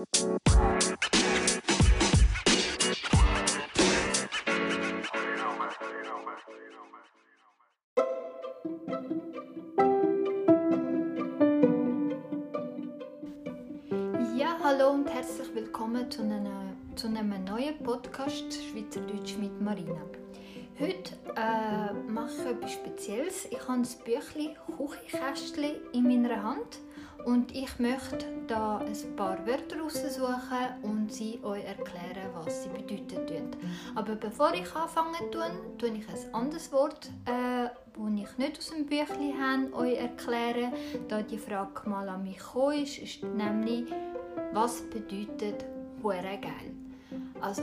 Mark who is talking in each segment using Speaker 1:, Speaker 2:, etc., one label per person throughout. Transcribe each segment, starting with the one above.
Speaker 1: Ja, hallo und herzlich willkommen zu einem, zu einem neuen Podcast Schweizerdeutsch mit Marina. Heute äh, mache ich etwas Spezielles. Ich habe ein Büchlein Küchenkästchen in meiner Hand und ich möchte da ein paar Wörter raussuchen und sie euch erklären, was sie bedeuten. Aber bevor ich anfange, tue, tue ich ein anderes Wort, äh, das ich nicht aus dem Büchlein habe, euch erklären. Da die Frage mal an mich gekommen ist, ist nämlich, was bedeutet «hure geil»? Also,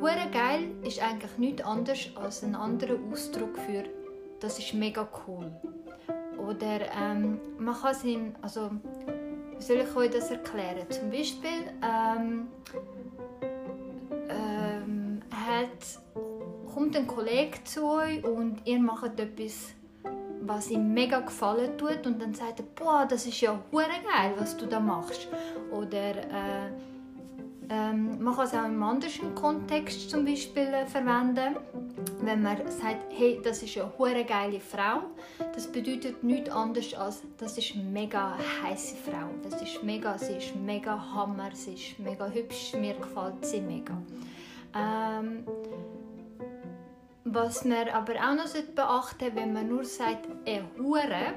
Speaker 1: «hure geil» ist eigentlich nichts anderes als ein anderer Ausdruck für «das ist mega cool». Oder ähm, man kann es in, also wie soll ich euch das erklären? Zum Beispiel ähm, ähm, hat, kommt ein Kollege zu euch und ihr macht etwas, was ihm mega gefallen tut und dann sagt er, boah, das ist ja hure geil, was du da machst. Oder äh, ähm, man kann es auch im anderen Kontext zum Beispiel äh, verwenden, wenn man sagt, hey, das ist eine hure geile Frau. Das bedeutet nichts anderes als, das ist eine mega heiße Frau. Das ist mega, sie ist mega Hammer, sie ist mega hübsch, mir gefällt sie mega. Ähm, was man aber auch noch beachten sollte, wenn man nur sagt, eine Hure,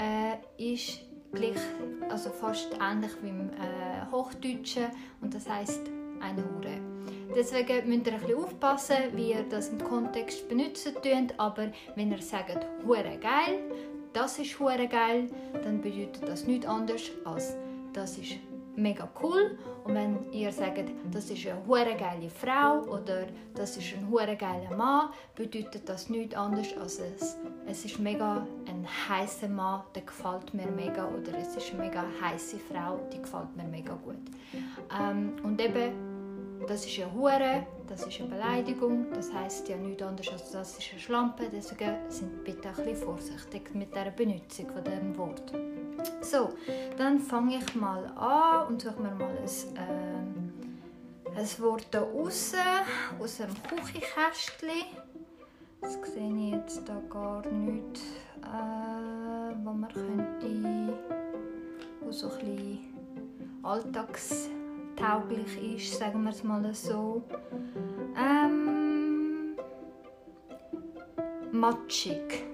Speaker 1: äh, ist gleich, also fast ähnlich wie im äh, Hochdeutschen und das heißt eine Hure. Deswegen müsst ihr ein bisschen aufpassen, wie ihr das im Kontext benutzen könnt, aber wenn ihr sagt «hure geil», das ist «hure geil», dann bedeutet das nichts anderes als «das ist mega cool» und wenn ihr sagt «das ist eine hure geile Frau» oder «das ist ein hure geiler Mann», bedeutet das nichts anderes als es, es ist mega ein heißer Mann, der gefällt mir mega oder es ist eine mega heiße Frau, die gefällt mir mega gut. Ähm, und eben das ist eine Hure, das ist eine Beleidigung, das heißt ja nichts anderes als das ist eine Schlampe, deswegen sind bitte ein bisschen vorsichtig mit der Benutzung von dem Wort. So, dann fange ich mal an und suche mir mal ein, äh, ein Wort hier raus, aus dem Küchenkästchen. Das sehe ich jetzt da gar nicht, äh, wo man könnte, wo so ein bisschen Alltags tauglich ist, sagen wir es mal so. Ähm, matschig.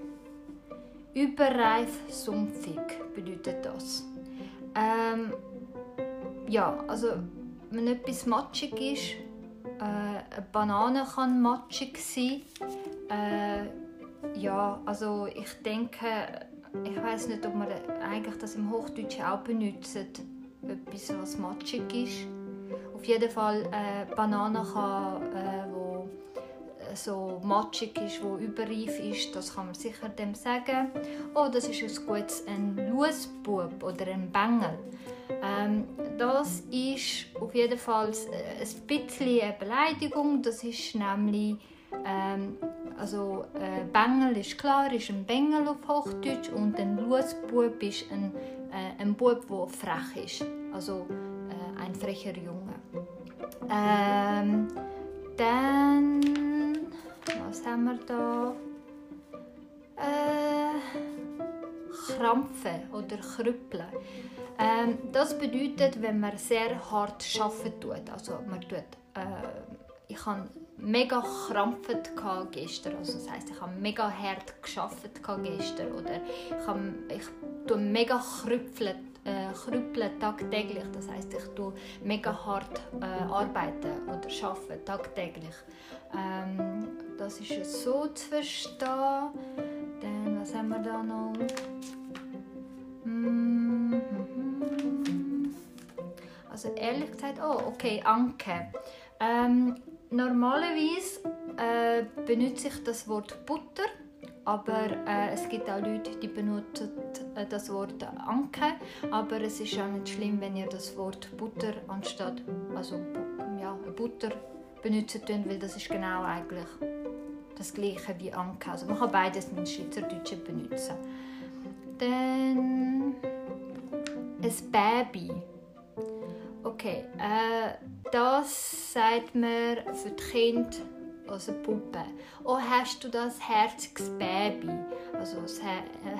Speaker 1: Überreif, sumpfig bedeutet das. Ähm, ja, also wenn etwas matschig ist, äh, eine Banane kann matschig sein. Äh, ja, also ich denke, ich weiß nicht, ob man eigentlich das im Hochdeutschen auch benutzt etwas, was matschig ist. Auf jeden Fall äh, Banane kann, äh, so matschig ist, wo überreif ist, das kann man sicher dem sagen. Oh, das ist ein gutes ein Lusbub oder ein Bengel. Ähm, das ist auf jeden Fall äh, ein bisschen eine Beleidigung. Das ist nämlich ähm, also äh, Bengel ist klar, ist ein Bengel auf Hochdeutsch und ein Lusbub ist ein äh, ein Bub, der frech ist. Also äh, ein frecher Junge. Ähm, dann, was haben wir da? Äh, krampfen oder krüppeln. Ähm, das bedeutet, wenn man sehr hart arbeiten tut. Also man tut, äh, ich habe mega krampft gestern. Also das heisst, ich habe mega hart geschafft gestern oder ich, habe, ich tue mega krüpfeln, äh, krüppeln tagtäglich. Das heisst, ich tue mega hart äh, arbeiten oder arbeiten tagtäglich. Ähm, das ist so zu verstehen. Dann, was haben wir da noch? Mm -hmm. Also ehrlich gesagt, oh, okay, Anke. Ähm, normalerweise äh, benutze ich das Wort Butter, aber äh, es gibt auch Leute, die benutzen äh, das Wort Anke, aber es ist auch nicht schlimm, wenn ihr das Wort Butter anstatt also ja, Butter benutzen könnt, weil das ist genau eigentlich das gleiche wie Anke. Also man kann beides in Schweizerdeutschen benutzen. Dann ein Baby Okay, äh, das sagt man für die Kinder also Puppe. Oh, hast du das herziges Baby? Also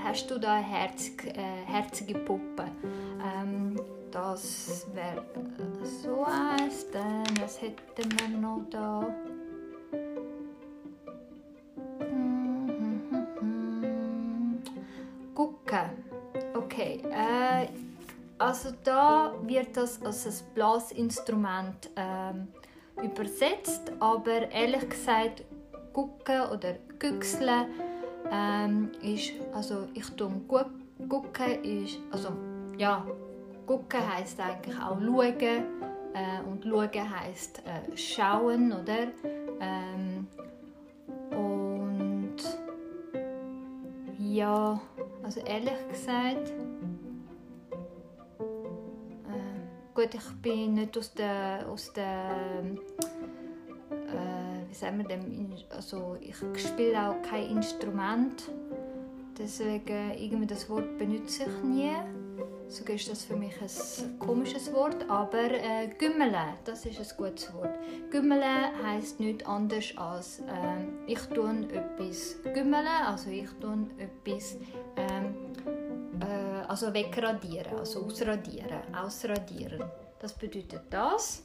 Speaker 1: hast du da eine herzig, äh, herzige Puppe? Ähm, das wäre äh, so eins. Dann, was hätten wir noch da? Gucken. Okay. Äh, also da wird das als ein Blasinstrument ähm, übersetzt, aber ehrlich gesagt gucken oder güchseln ähm, ist, also ich tue gucken ist, also ja, gucken heißt eigentlich auch schauen äh, und schauen heißt äh, schauen, oder? Ähm, und ja, also ehrlich gesagt Gut, ich bin nicht aus der, aus der äh, wie sagen wir dem, also ich spiele auch kein Instrument, deswegen irgendwie das Wort benutze ich nie. So ist das für mich ein komisches Wort, aber äh, Gümmele, das ist ein gutes Wort. Gümmele heißt nichts anderes als äh, ich tue etwas gümmele, also ich tue etwas ähm, also wegradieren, also ausradieren, ausradieren. Das bedeutet das.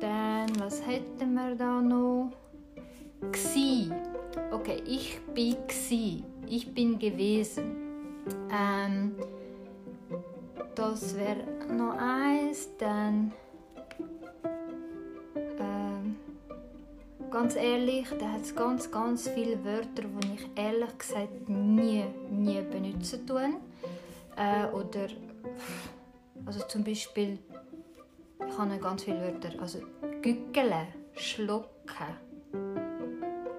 Speaker 1: Dann, was hätten wir da noch? Gsi. Okay, ich bin gsi. Ich bin gewesen. Ähm, das wäre noch eins. Dann ähm, ganz ehrlich, da hat es ganz, ganz viele Wörter, die ich ehrlich gesagt nie, nie benutzen tue. Äh, oder also zum Beispiel, ich habe ganz viele Wörter. Also gückele, schlucken,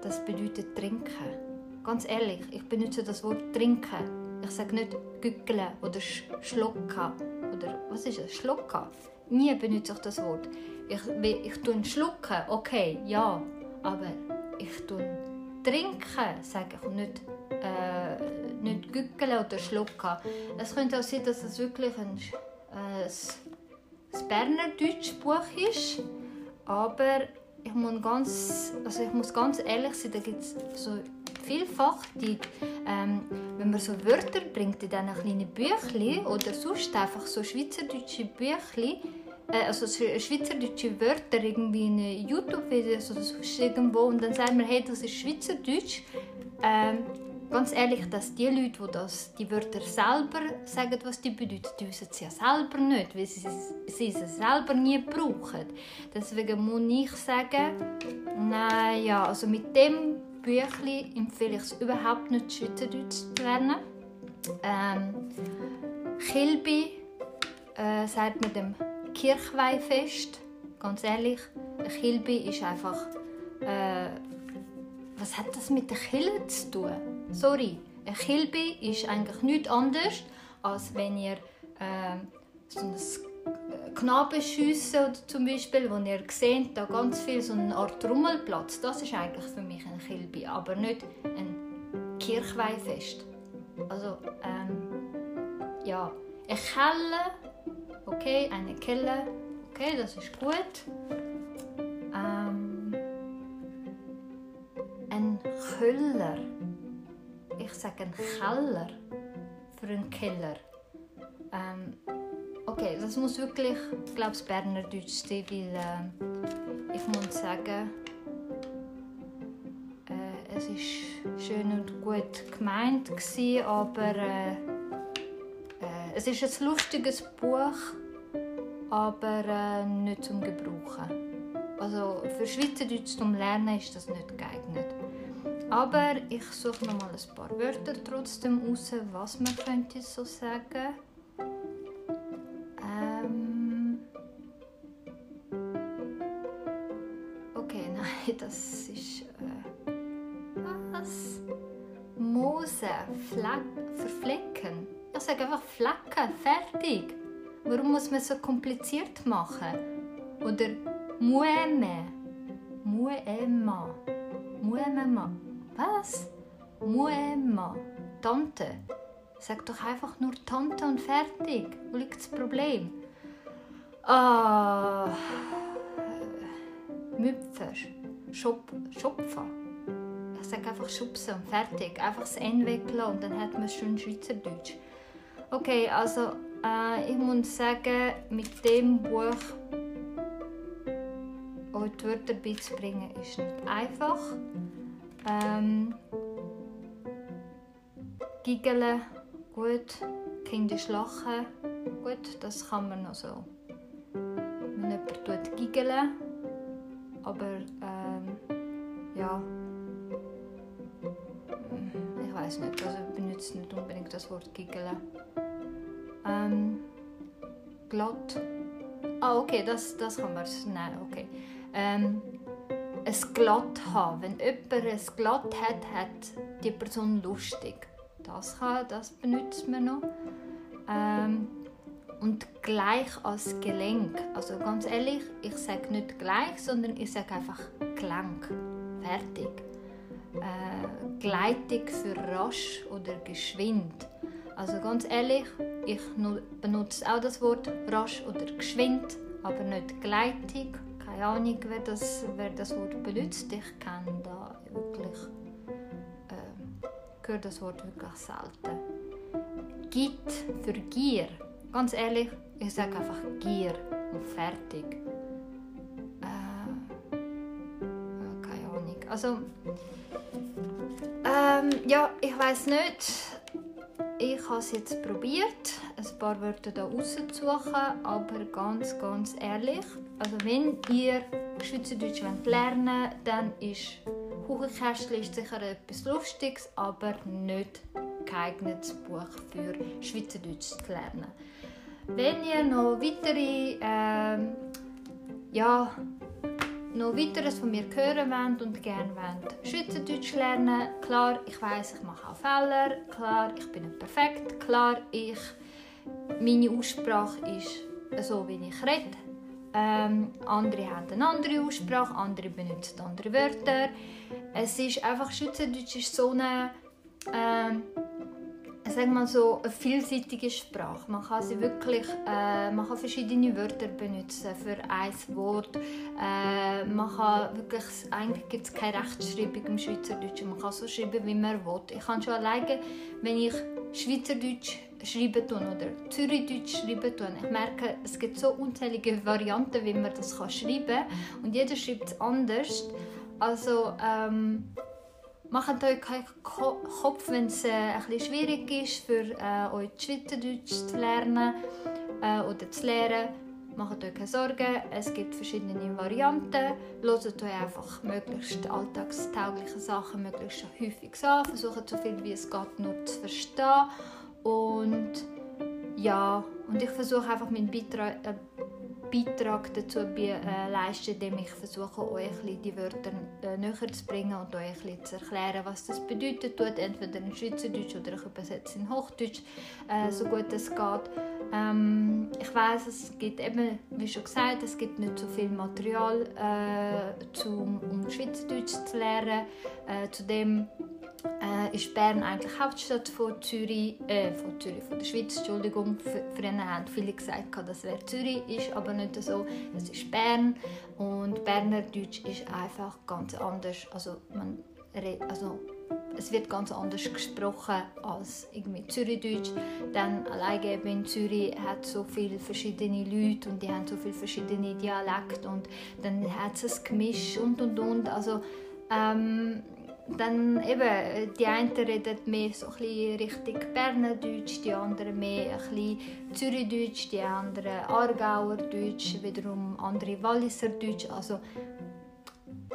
Speaker 1: das bedeutet trinken. Ganz ehrlich, ich benutze das Wort trinken. Ich sage nicht gückele oder sch schlucken oder was ist es? Schlucken. Nie benutze ich das Wort. Ich, ich tue schlucken, okay, ja, aber ich tue trinken, sage ich nicht äh, nicht gückeln oder schlucken. Es könnte auch sein, dass es wirklich ein, äh, ein Berner Deutschbuch ist, aber ich muss ganz, also ich muss ganz ehrlich sein, da gibt es so vielfach, die, ähm, wenn man so Wörter bringt in diesen kleinen Büchlein oder sonst einfach so schweizerdeutsche Büchlein, äh, also schweizerdeutsche Wörter irgendwie in YouTube-Videos oder sonst irgendwo und dann sagt man, hey, das ist Schweizerdeutsch, ähm, ganz ehrlich, dass die Leute, die das, die Wörter selber sagen, was die bedeuten, die wissen es ja selber nicht, weil sie, sie es selber nie brauchen. Deswegen muss ich sagen, nein, ja, also mit dem Büchlein empfehle ich es überhaupt nicht, Schweizerdeutsch zu lernen. Ähm, Kilby äh, sagt man dem Kirchweihfest. Ganz ehrlich, Kilby ist einfach... Äh, was hat das mit der Kille zu tun? Sorry, ein Kilby ist eigentlich nichts anderes, als wenn ihr äh, so ein Knabenschüsse oder zum Beispiel, wo ihr seht, da ganz viel so eine Art Rummelplatz, das ist eigentlich für mich ein Kilby, aber nicht ein Kirchweihfest. Also, ähm, ja, eine Kelle, okay, eine Kelle, okay, das ist gut. Ähm, ein Köller ich sage einen Keller für einen Keller. Ähm, okay, das muss wirklich, ich glaube, das Berner Deutsch sein, weil äh, ich muss sagen, äh, es ist schön und gut gemeint gewesen, aber äh, äh, es ist ein lustiges Buch, aber äh, nicht zum Gebrauchen. Also für Schweizerdeutsch zum Lernen ist das nicht geeignet. Aber ich suche noch mal ein paar Wörter trotzdem raus, was man könnte so sagen. Ähm okay, nein, das ist äh was? Mose, Fleck, verflecken. Ich sage einfach Flecken, fertig. Warum muss man so kompliziert machen? Oder Mueme, Muema, Muemema. Was? Muema. Tante. Sag doch einfach nur Tante und fertig. Wo liegt das Problem? Ah, Müpfer, Schop, Schopfer. Ich sage einfach schubsen und fertig. Einfach das N weglassen und dann hat man es schon Schweizerdeutsch. Okay, also äh, ich muss sagen, mit dem Buch euch die Wörter beizubringen, ist nicht einfach. Ähm, Giggeln, gut. Kindisch lachen, gut, das kann man noch so. Wenn jemand tut giggeln, aber ähm, ja, ich weiß nicht, also ich benutze nicht unbedingt das Wort giggeln. Ähm, glatt. Ah, okay, das, das kann man nehmen, okay. Ähm, ein Glatt haben. Wenn jemand ein Glatt hat, hat die Person lustig. Das, kann, das benutzt man noch. Ähm, und gleich als Gelenk. Also ganz ehrlich, ich sage nicht gleich, sondern ich sage einfach Gelenk. Fertig. Äh, Gleitung für rasch oder geschwind. Also ganz ehrlich, ich benutze auch das Wort rasch oder geschwind, aber nicht Gleitung. Keine Ahnung, wer das, wer das Wort benutzt. Ich kenne da wirklich, äh, höre das Wort wirklich selten. Git für Gier. Ganz ehrlich, ich sage einfach Gier und fertig. Äh, keine Ahnung. Also, ähm, ja, ich weiß nicht. Ich habe es jetzt probiert, ein paar Wörter da rauszusuchen, aber ganz, ganz ehrlich, also wenn ihr Schweizerdeutsch lernen wollt, dann ist Kuchenkästchen sicher etwas Lustiges, aber nicht geeignetes Buch für Schweizerdeutsch zu lernen. Wenn ihr noch weitere, äh, ja, noch weiteres von mir hören wollt und gerne wollt Schweizerdeutsch lernen, klar, ich weiß, ich mache auch Fehler, klar, ich bin nicht perfekt, klar, ich, meine Aussprache ist so, wie ich rede. Ähm, andere haben eine andere Aussprache, andere benutzen andere Wörter. Es ist einfach, Schweizerdeutsch ist so eine, äh, sag mal so, eine vielseitige Sprache. Man kann sie wirklich, äh, man kann verschiedene Wörter benutzen für ein Wort. Äh, man kann wirklich, eigentlich gibt es keine Rechtschreibung im Schweizerdeutsch. Man kann so schreiben, wie man will. Ich kann schon alleine, wenn ich Schweizerdeutsch schreiben oder Zürichdeutsch schreiben tun. Ich merke, es gibt so unzählige Varianten, wie man das schreiben kann. Und jeder schreibt es anders. Also, ähm, Macht euch keinen Kopf, wenn es äh, ein schwierig ist, für äh, euch Schweizerdeutsch zu lernen äh, oder zu lernen. Macht euch keine Sorgen, es gibt verschiedene Varianten. Hört euch einfach möglichst alltagstaugliche Sachen möglichst häufig an. Versucht so viel wie es geht nur zu verstehen. Und ja, und ich versuche einfach meinen Beitrag, äh, Beitrag dazu äh, leisten, indem ich versuche, euch die Wörter äh, näher zu bringen und euch zu erklären, was das bedeutet, tut, entweder in Schweizerdeutsch oder ich übersetze in Hochdeutsch, äh, so gut es geht. Ähm, ich weiß, es gibt eben, wie schon gesagt, es gibt nicht so viel Material, äh, zum, um Schweizerdeutsch zu lernen. Äh, zudem äh, ist Bern eigentlich Hauptstadt von Zürich, äh, von Zürich, von der Schweiz, Entschuldigung. Früher haben viele gesagt, dass es Zürich ist, aber nicht so. Es ist Bern und Berner Deutsch ist einfach ganz anders. Also man also es wird ganz anders gesprochen als irgendwie Zürichdeutsch. Dann alleine in Zürich hat so viele verschiedene Leute und die haben so viele verschiedene Dialekte und dann hat es ein Gemisch und und und. Also ähm, dann eben, die einen reden mehr so ein Richtung Bernerdeutsch, die anderen mehr ein bisschen Zürichdeutsch, die anderen Aargauer Deutsch, wiederum andere Walliser Deutsch. Also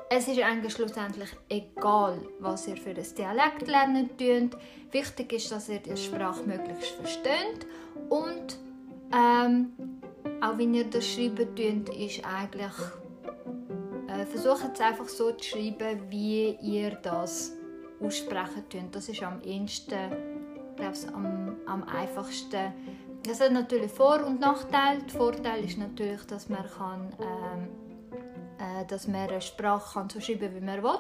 Speaker 1: es ist eigentlich schlussendlich egal, was ihr für ein Dialekt lernen tut. Wichtig ist, dass ihr die Sprache möglichst versteht und ähm, auch wenn ihr das schreiben tut, ist eigentlich äh, versucht es einfach so zu schreiben, wie ihr das aussprechen könnt. Das ist am ehesten, ich, am, am einfachsten. Das hat natürlich Vor- und Nachteile. Der Vorteil ist natürlich, dass man, kann, ähm, äh, dass man eine Sprache kann so schreiben wie man will.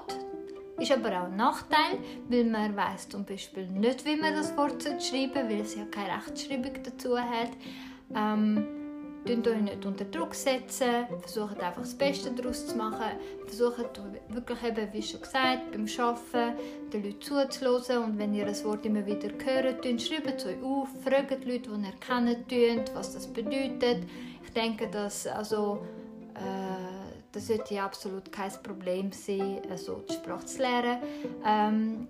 Speaker 1: Ist aber auch ein Nachteil, weil man weiß zum Beispiel nicht, wie man das Wort schreiben weil es ja keine Rechtschreibung dazu hat. Ähm, Tun euch nicht unter Druck setzen, versucht einfach das Beste daraus zu machen, versucht wirklich eben, wie schon gesagt, beim Arbeiten den Leuten zuzuhören und wenn ihr ein Wort immer wieder hört, schreibt es euch auf, fragt die Leute, die ihr kennt, was das bedeutet. Ich denke, dass also, äh, das sollte absolut kein Problem sein, so die Sprache zu lernen. Ähm,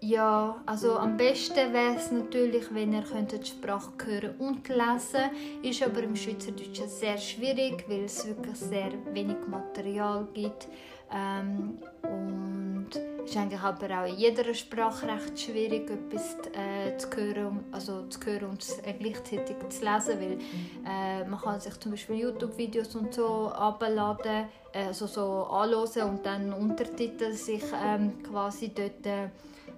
Speaker 1: ja, also am besten wäre es natürlich, wenn ihr die Sprache hören und lesen Ist aber im Schweizerdeutschen sehr schwierig, weil es wirklich sehr wenig Material gibt. Ähm, und ist eigentlich aber auch in jeder Sprache recht schwierig, etwas äh, zu, hören, also zu hören und äh, gleichzeitig zu lesen, weil äh, man kann sich zum Beispiel YouTube-Videos und so abladen, äh, also so anhören und dann Untertitel sich ähm, quasi dort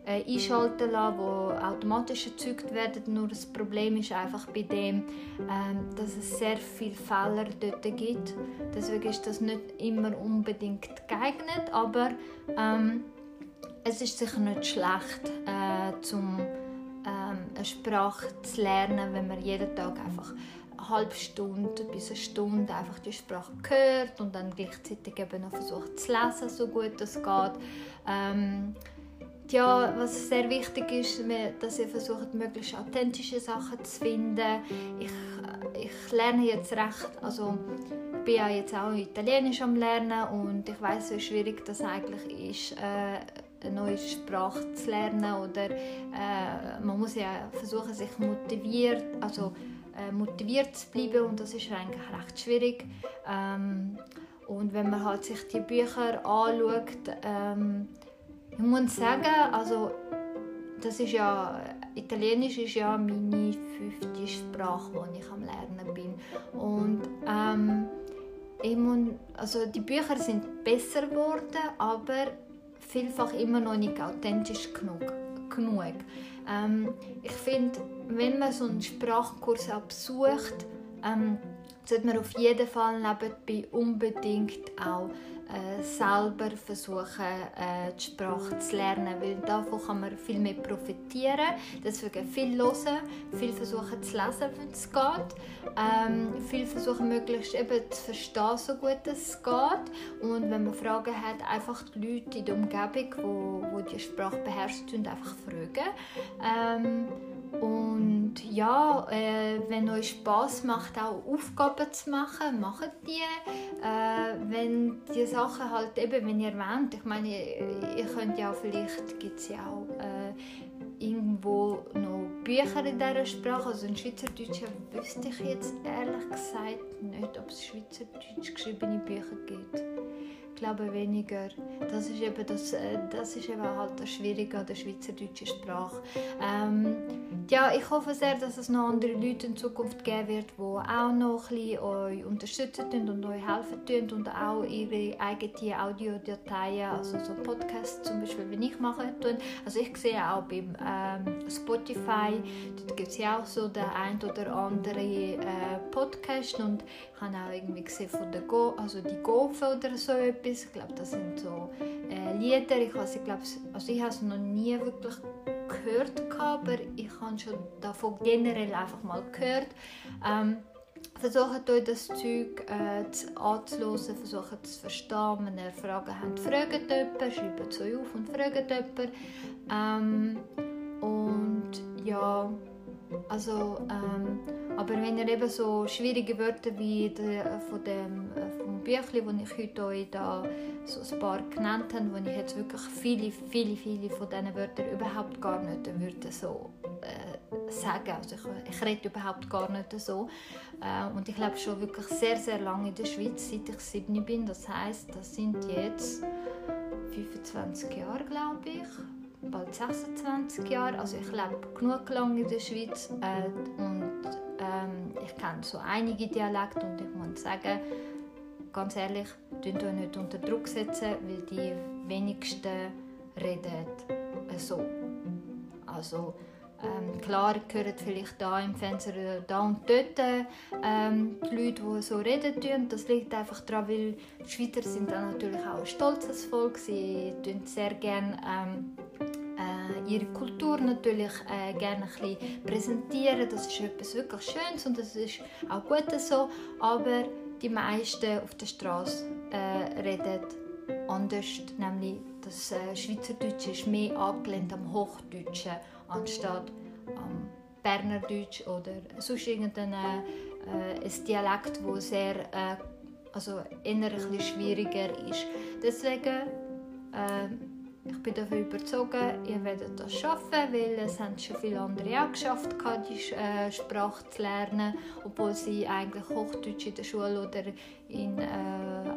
Speaker 1: äh, einschalten lassen, die automatisch erzeugt werden. Nur das Problem ist einfach bei dem, ähm, dass es sehr viele Fehler dort gibt. Deswegen ist das nicht immer unbedingt geeignet, aber ähm, es ist sicher nicht schlecht, äh, zum ähm, eine Sprache zu lernen, wenn man jeden Tag einfach eine halbe Stunde bis eine Stunde einfach die Sprache hört und dann gleichzeitig eben noch versucht zu lesen, so gut es geht. Ähm, ja, was sehr wichtig ist, dass ihr versucht, möglichst authentische Sachen zu finden. Ich, ich lerne jetzt recht, also ich bin ja jetzt auch Italienisch am lernen und ich weiß, wie schwierig das eigentlich ist, äh, eine neue Sprache zu lernen oder äh, man muss ja versuchen, sich motiviert, also äh, motiviert zu bleiben und das ist eigentlich recht schwierig. Ähm, und wenn man halt sich die Bücher anschaut, ähm, ich muss sagen, also das ist ja Italienisch ist ja meine fünfte Sprache, die ich am lernen bin und ähm, ich muss, also die Bücher sind besser geworden, aber vielfach immer noch nicht authentisch genug. genug. Ähm, ich finde, wenn man so einen Sprachkurs besucht, ähm, sollte man auf jeden Fall nebenbei unbedingt auch äh, selber versuchen, äh, die Sprache zu lernen, weil davon kann man viel mehr profitieren. Deswegen viel hören, viel versuchen zu lesen, wenn es geht. Ähm, viel versuchen, möglichst eben zu verstehen, so gut es geht. Und wenn man Fragen hat, einfach die Leute in der Umgebung, wo, wo die Sprache beherrschen, einfach fragen. Ähm, und ja, äh, wenn euch Spaß macht, auch Aufgaben zu machen, macht die. Äh, wenn die Sachen halt eben, wenn ihr wollt, ich meine, ihr könnt ja vielleicht, gibt es ja auch äh, irgendwo noch Bücher in dieser Sprache, also in Schweizerdeutsch wüsste ich jetzt ehrlich gesagt nicht, ob es Schweizerdeutsch geschriebene Bücher gibt glaube weniger. Das ist eben, das, äh, das ist eben halt das Schwierige an der schweizerdeutschen Sprache. Ähm, ja, ich hoffe sehr, dass es noch andere Leute in Zukunft geben wird, die auch noch ein bisschen euch unterstützen und euch helfen und auch ihre eigenen Audiodateien, also so Podcasts zum Beispiel, wie ich mache. Tun. Also ich sehe auch beim ähm, Spotify, dort gibt es ja auch so den ein oder andere äh, Podcast und ich habe auch irgendwie gesehen von der Go, also die Gofe oder so etwas. Ich glaube, das sind so äh, Lieder. Ich, also, ich, glaube, also ich habe es noch nie wirklich gehört, aber ich habe schon davon generell einfach mal gehört. Ähm, versucht euch das Zeug äh, anzuhören, versucht es zu verstehen. Wenn ihr Fragen habt, fragt jemanden, schreibt es euch auf und fragt jemanden. Ähm, und ja, also, ähm, aber wenn ihr eben so schwierige Wörter wie die, von dem äh, vom Büchlein, das ich heute euch da so ein paar genannt habe, wo ich jetzt wirklich viele, viele, viele von diesen Wörtern überhaupt gar nicht würde so äh, sagen. Also ich, ich rede überhaupt gar nicht so. Äh, und ich lebe schon wirklich sehr, sehr lange in der Schweiz, seit ich sieben bin. Das heißt, das sind jetzt 25 Jahre, glaube ich bald 26 Jahre. Also ich lebe genug lange in der Schweiz äh, und ähm, ich kenne so einige Dialekte und ich muss sagen, ganz ehrlich, tun euch nicht unter Druck setzen, weil die wenigsten reden so. Also ähm, klar gehören vielleicht da im Fenster da und dort ähm, die Leute, die so reden tun. Das liegt einfach daran, weil die Schweizer sind dann natürlich auch ein stolzes Volk. Sie tun sehr gerne ähm, ihre Kultur natürlich äh, gerne ein bisschen präsentieren. Das ist etwas wirklich Schönes und das ist auch gut so. Aber die meisten auf der Straße äh, reden anders, nämlich das äh, Schweizerdeutsche ist mehr angelehnt am Hochdeutschen anstatt am Bernerdeutsch oder sonst irgendein äh, ein Dialekt, wo sehr äh, also eher schwieriger ist. Deswegen äh, ich bin davon überzeugt, ihr werdet das schaffen, weil es haben schon viele andere auch geschafft, die äh, Sprache zu lernen, obwohl sie eigentlich Hochdeutsch in der Schule oder in, äh,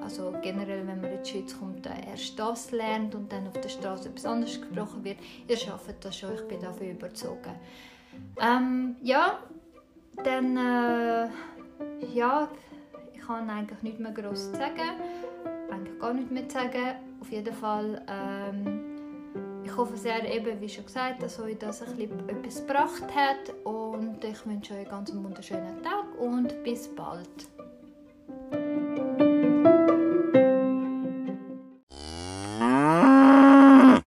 Speaker 1: also generell, wenn man in die Schweiz kommt, erst das lernt und dann auf der Straße etwas anderes gesprochen wird. Ihr schafft das schon, ich bin davon überzeugt. Ähm, ja, dann äh, ja, ich kann eigentlich nicht mehr groß sagen, eigentlich gar nicht mehr sagen auf jeden Fall, ähm, ich hoffe sehr, eben, wie schon gesagt, dass euch das ein bisschen etwas gebracht hat und ich wünsche euch einen ganz wunderschönen Tag und bis bald.